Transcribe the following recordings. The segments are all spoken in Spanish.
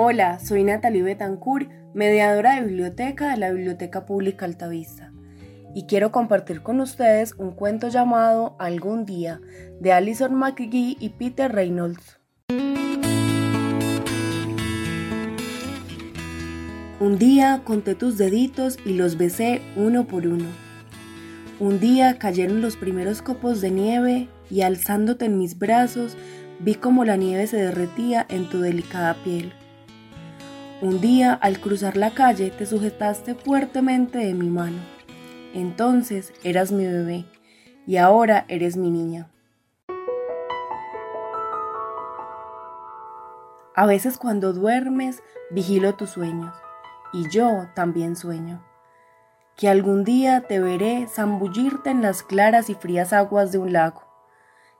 Hola, soy Natalie Betancourt, mediadora de biblioteca de la Biblioteca Pública Altavista, y quiero compartir con ustedes un cuento llamado Algún día de Alison McGee y Peter Reynolds. Un día conté tus deditos y los besé uno por uno. Un día cayeron los primeros copos de nieve y alzándote en mis brazos vi como la nieve se derretía en tu delicada piel. Un día, al cruzar la calle, te sujetaste fuertemente de mi mano. Entonces eras mi bebé y ahora eres mi niña. A veces cuando duermes, vigilo tus sueños y yo también sueño. Que algún día te veré zambullirte en las claras y frías aguas de un lago.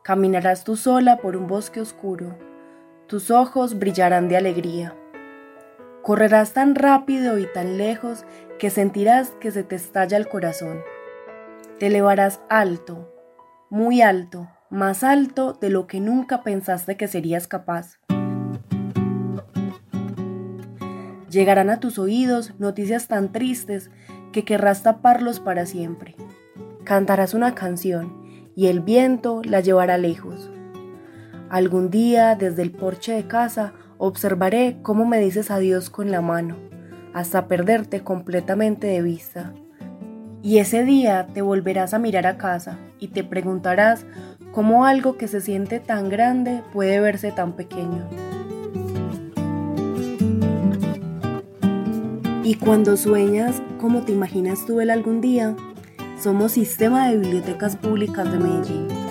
Caminarás tú sola por un bosque oscuro. Tus ojos brillarán de alegría. Correrás tan rápido y tan lejos que sentirás que se te estalla el corazón. Te elevarás alto, muy alto, más alto de lo que nunca pensaste que serías capaz. Llegarán a tus oídos noticias tan tristes que querrás taparlos para siempre. Cantarás una canción y el viento la llevará lejos. Algún día desde el porche de casa observaré cómo me dices adiós con la mano, hasta perderte completamente de vista. Y ese día te volverás a mirar a casa y te preguntarás cómo algo que se siente tan grande puede verse tan pequeño. Y cuando sueñas cómo te imaginas tú el algún día, somos Sistema de Bibliotecas Públicas de Medellín.